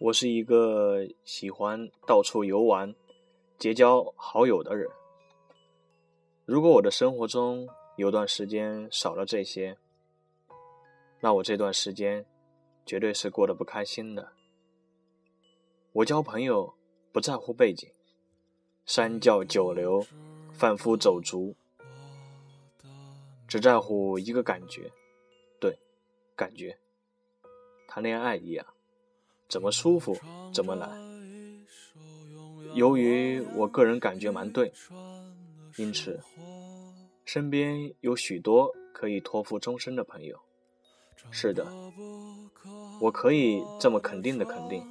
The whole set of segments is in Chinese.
我是一个喜欢到处游玩、结交好友的人。如果我的生活中有段时间少了这些，那我这段时间绝对是过得不开心的。我交朋友不在乎背景，三教九流、贩夫走卒，只在乎一个感觉，对，感觉，谈恋爱一样。怎么舒服怎么来。由于我个人感觉蛮对，因此身边有许多可以托付终身的朋友。是的，我可以这么肯定的肯定，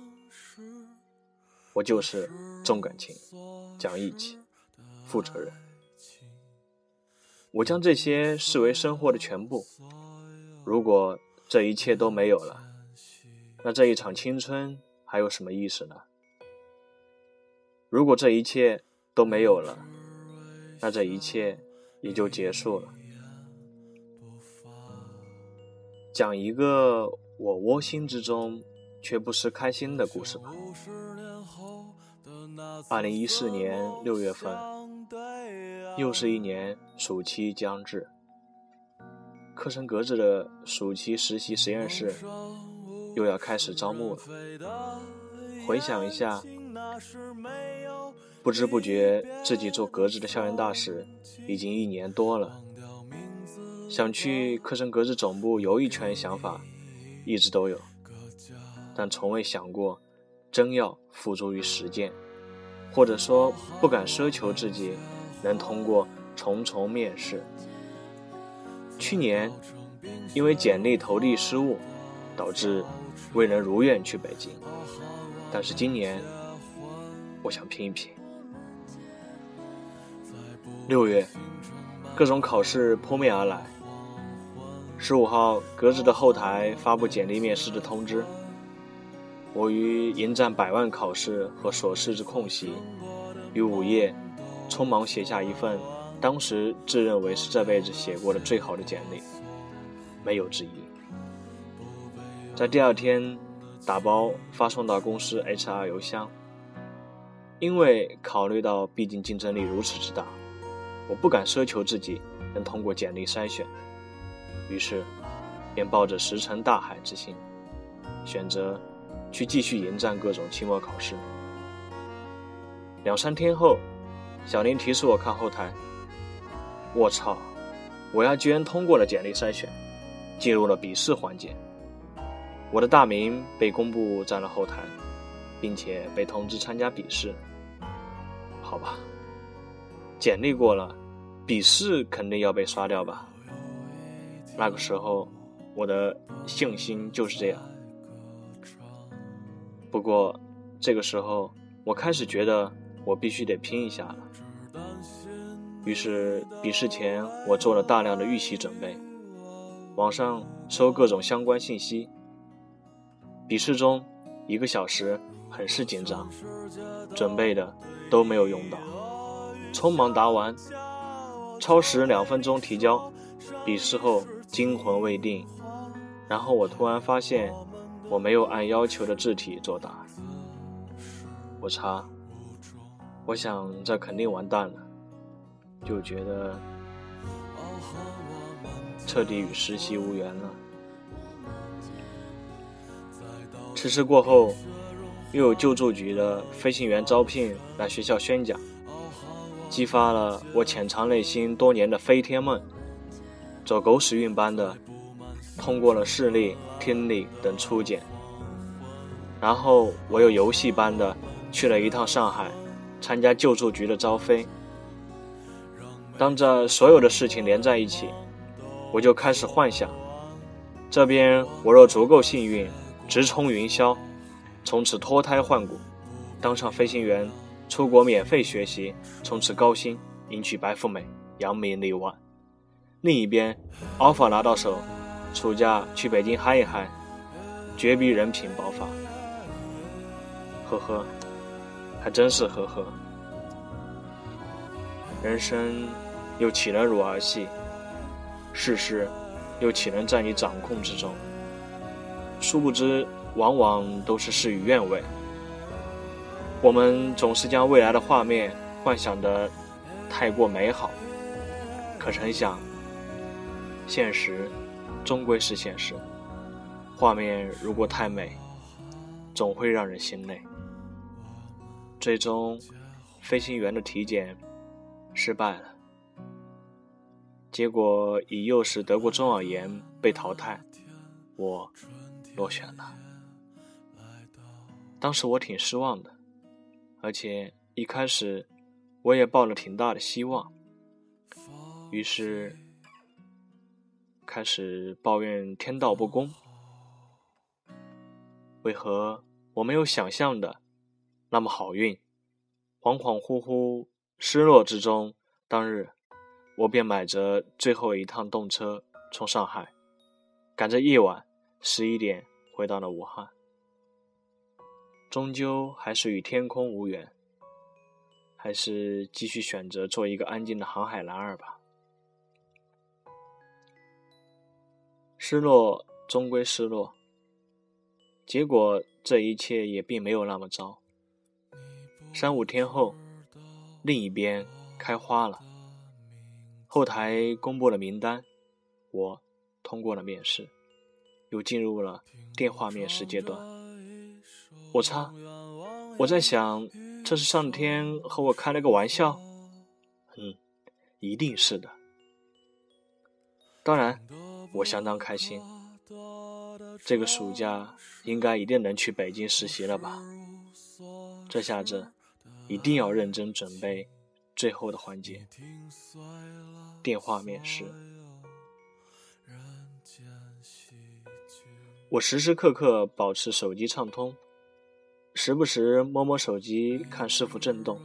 我就是重感情、讲义气、负责任。我将这些视为生活的全部。如果这一切都没有了。那这一场青春还有什么意思呢？如果这一切都没有了，那这一切也就结束了。讲一个我窝心之中却不失开心的故事吧。二零一四年六月份，又是一年暑期将至，课程格子的暑期实习实验室。又要开始招募了。回想一下，不知不觉自己做格子的校园大使已经一年多了。想去课程格子总部游一圈，想法一直都有，但从未想过真要付诸于实践，或者说不敢奢求自己能通过重重面试。去年因为简历投递失误，导致。未能如愿去北京，但是今年我想拼一拼。六月，各种考试扑面而来。十五号，格子的后台发布简历面试的通知。我于迎战百万考试和琐事之空隙，于午夜匆忙写下一份当时自认为是这辈子写过的最好的简历，没有之一。在第二天，打包发送到公司 HR 邮箱。因为考虑到毕竟竞争力如此之大，我不敢奢求自己能通过简历筛选，于是便抱着石沉大海之心，选择去继续迎战各种期末考试。两三天后，小林提示我看后台，我操，我呀居然通过了简历筛选，进入了笔试环节。我的大名被公布在了后台，并且被通知参加笔试。好吧，简历过了，笔试肯定要被刷掉吧？那个时候，我的信心就是这样。不过，这个时候我开始觉得我必须得拼一下了。于是，笔试前我做了大量的预习准备，网上搜各种相关信息。笔试中，一个小时很是紧张，准备的都没有用到，匆忙答完，超时两分钟提交。笔试后惊魂未定，然后我突然发现我没有按要求的字体作答，我擦，我想这肯定完蛋了，就觉得彻底与实习无缘了。此事过后，又有救助局的飞行员招聘来学校宣讲，激发了我潜藏内心多年的飞天梦。走狗屎运般的通过了视力、听力等初检，然后我又游戏般的去了一趟上海，参加救助局的招飞。当这所有的事情连在一起，我就开始幻想：这边我若足够幸运。直冲云霄，从此脱胎换骨，当上飞行员，出国免费学习，从此高薪，迎娶白富美，扬名立万。另一边，offer 拿到手，暑假去北京嗨一嗨，绝逼人品爆发。呵呵，还真是呵呵。人生又岂能如儿戏？世事又岂能在你掌控之中？殊不知，往往都是事与愿违。我们总是将未来的画面幻想的太过美好，可成想，现实终归是现实。画面如果太美，总会让人心累。最终，飞行员的体检失败了，结果以幼时得过中耳炎被淘汰，我落选了。当时我挺失望的。而且一开始我也抱了挺大的希望，于是开始抱怨天道不公。为何我没有想象的那么好运？恍恍惚惚、失落之中，当日我便买着最后一趟动车从上海赶着夜晚十一点回到了武汉。终究还是与天空无缘，还是继续选择做一个安静的航海男儿吧。失落终归失落，结果这一切也并没有那么糟。三五天后，另一边开花了，后台公布了名单，我通过了面试，又进入了电话面试阶段。我擦！我在想，这是上天和我开了个玩笑。嗯，一定是的。当然，我相当开心。这个暑假应该一定能去北京实习了吧？这下子一定要认真准备最后的环节——电话面试。我时时刻刻保持手机畅通。时不时摸摸手机看是否震动。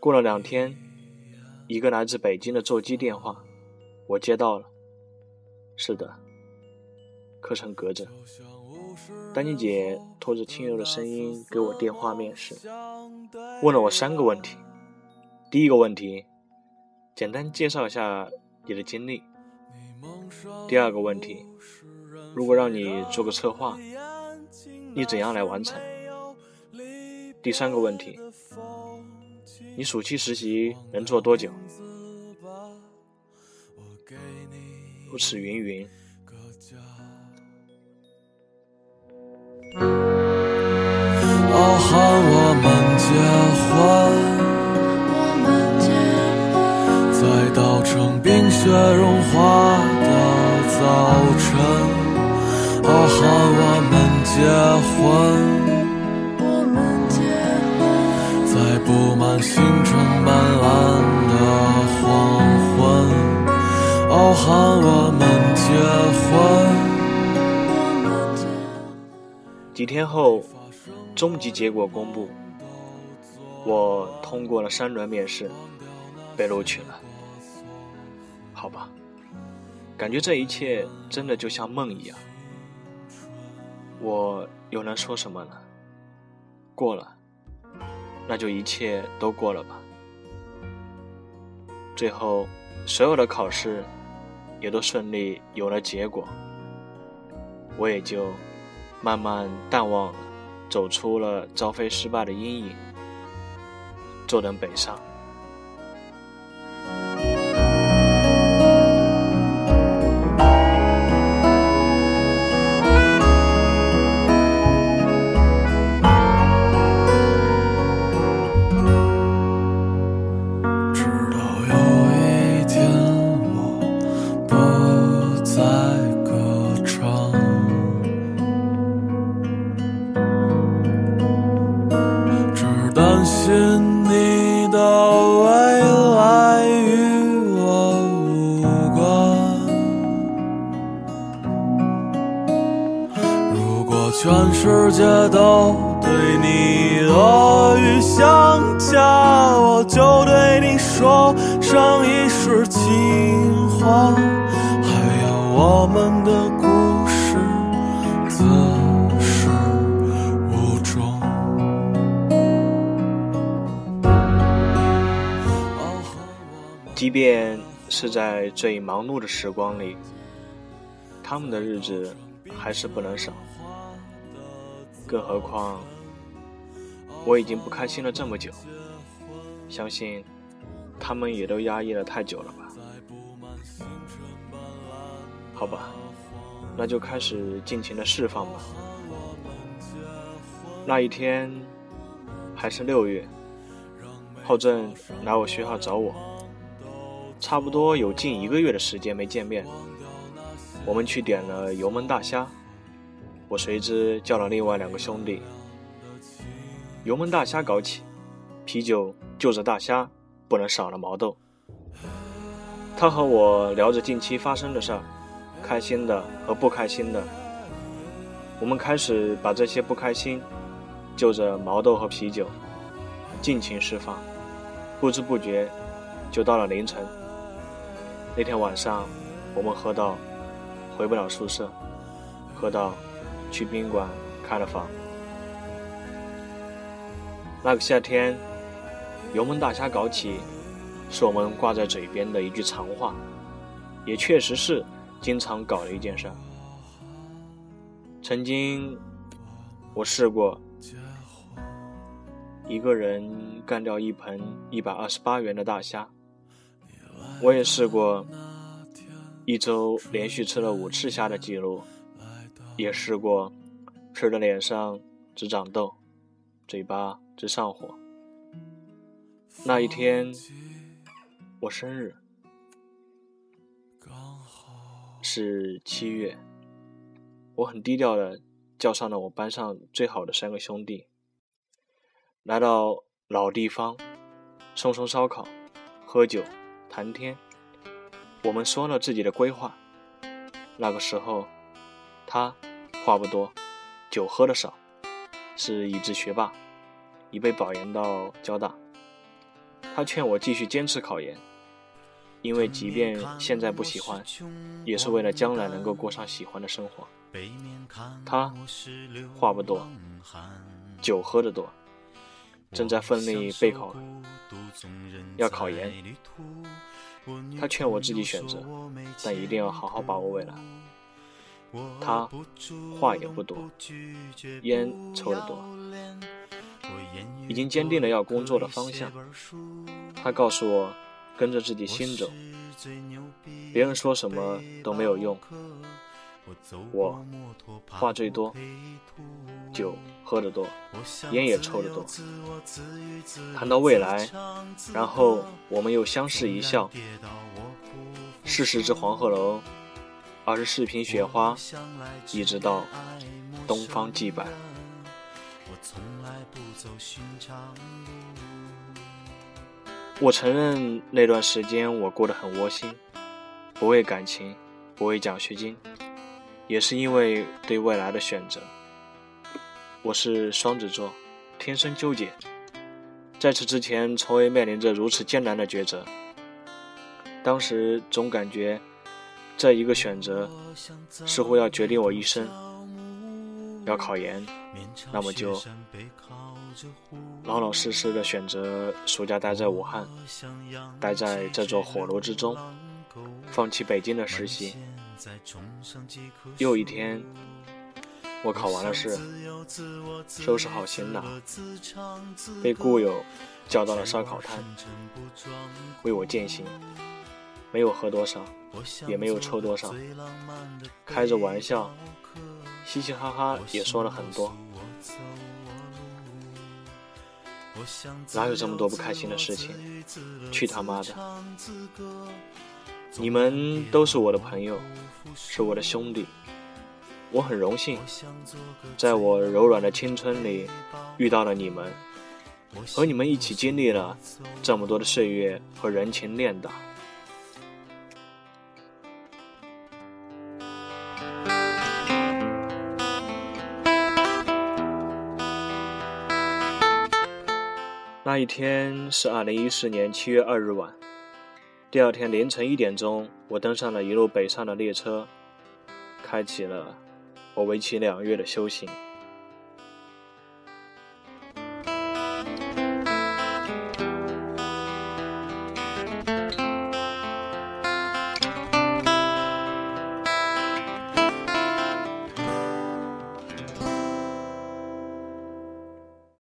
过了两天，一个来自北京的座机电话，我接到了。是的，课程隔着。丹妮姐拖着轻柔的声音给我电话面试，问了我三个问题。第一个问题，简单介绍一下你的经历。第二个问题，如果让你做个策划。你怎样来完成？第三个问题，你暑期实习能做多久？如此云云。傲寒我们结婚，在稻城冰雪融化的早晨，傲寒我们。结婚，在布满星辰斑斓的黄昏，傲寒我们结婚。几天后，终极结果公布，我通过了三轮面试，被录取了。好吧，感觉这一切真的就像梦一样。我又能说什么呢？过了，那就一切都过了吧。最后，所有的考试也都顺利有了结果，我也就慢慢淡忘了，走出了招飞失败的阴影，坐等北上。世界都对你恶语相加，我就对你说声一世情话。还有我们的故事自始无终。即便是在最忙碌的时光里，他们的日子还是不能少。更何况我已经不开心了这么久，相信他们也都压抑了太久了吧？好吧，那就开始尽情的释放吧。那一天还是六月，浩正来我学校找我，差不多有近一个月的时间没见面。我们去点了油焖大虾，我随之叫了另外两个兄弟。油焖大虾搞起，啤酒就着大虾，不能少了毛豆。他和我聊着近期发生的事儿，开心的和不开心的。我们开始把这些不开心。就着毛豆和啤酒，尽情释放，不知不觉就到了凌晨。那天晚上，我们喝到回不了宿舍，喝到去宾馆开了房。那个夏天，油焖大虾搞起，是我们挂在嘴边的一句常话，也确实是经常搞的一件事。曾经，我试过。一个人干掉一盆一百二十八元的大虾，我也试过一周连续吃了五次虾的记录，也试过吃的脸上只长痘，嘴巴直上火。那一天我生日，是七月，我很低调的叫上了我班上最好的三个兄弟。来到老地方，送送烧烤，喝酒，谈天。我们说了自己的规划。那个时候，他话不多，酒喝的少，是已知学霸，已被保研到交大。他劝我继续坚持考研，因为即便现在不喜欢，也是为了将来能够过上喜欢的生活。他话不多，酒喝的多。正在奋力备考，要考研。他劝我自己选择，但一定要好好把握未来。他话也不多，烟抽得多，已经坚定了要工作的方向。他告诉我，跟着自己心走，别人说什么都没有用。我话最多，酒喝得多，烟也抽得多。谈到未来，然后我们又相视一笑。是十只黄鹤楼，而是四瓶雪花，一直到东方既白。我承认那段时间我过得很窝心，不为感情，不为奖学金。也是因为对未来的选择，我是双子座，天生纠结。在此之前，从未面临着如此艰难的抉择。当时总感觉，这一个选择似乎要决定我一生。要考研，那么就老老实实的选择暑假待在武汉，待在这座火炉之中，放弃北京的实习。又一天，我考完了试，收拾好行囊，被故友叫到了烧烤摊，为我践行。没有喝多少，也没有抽多少，开着玩笑，嘻嘻哈哈也说了很多。哪有这么多不开心的事情？去他妈的！你们都是我的朋友，是我的兄弟，我很荣幸，在我柔软的青春里遇到了你们，和你们一起经历了这么多的岁月和人情练达。那一天是二零一四年七月二日晚。第二天凌晨一点钟，我登上了一路北上的列车，开启了我为期两月的修行。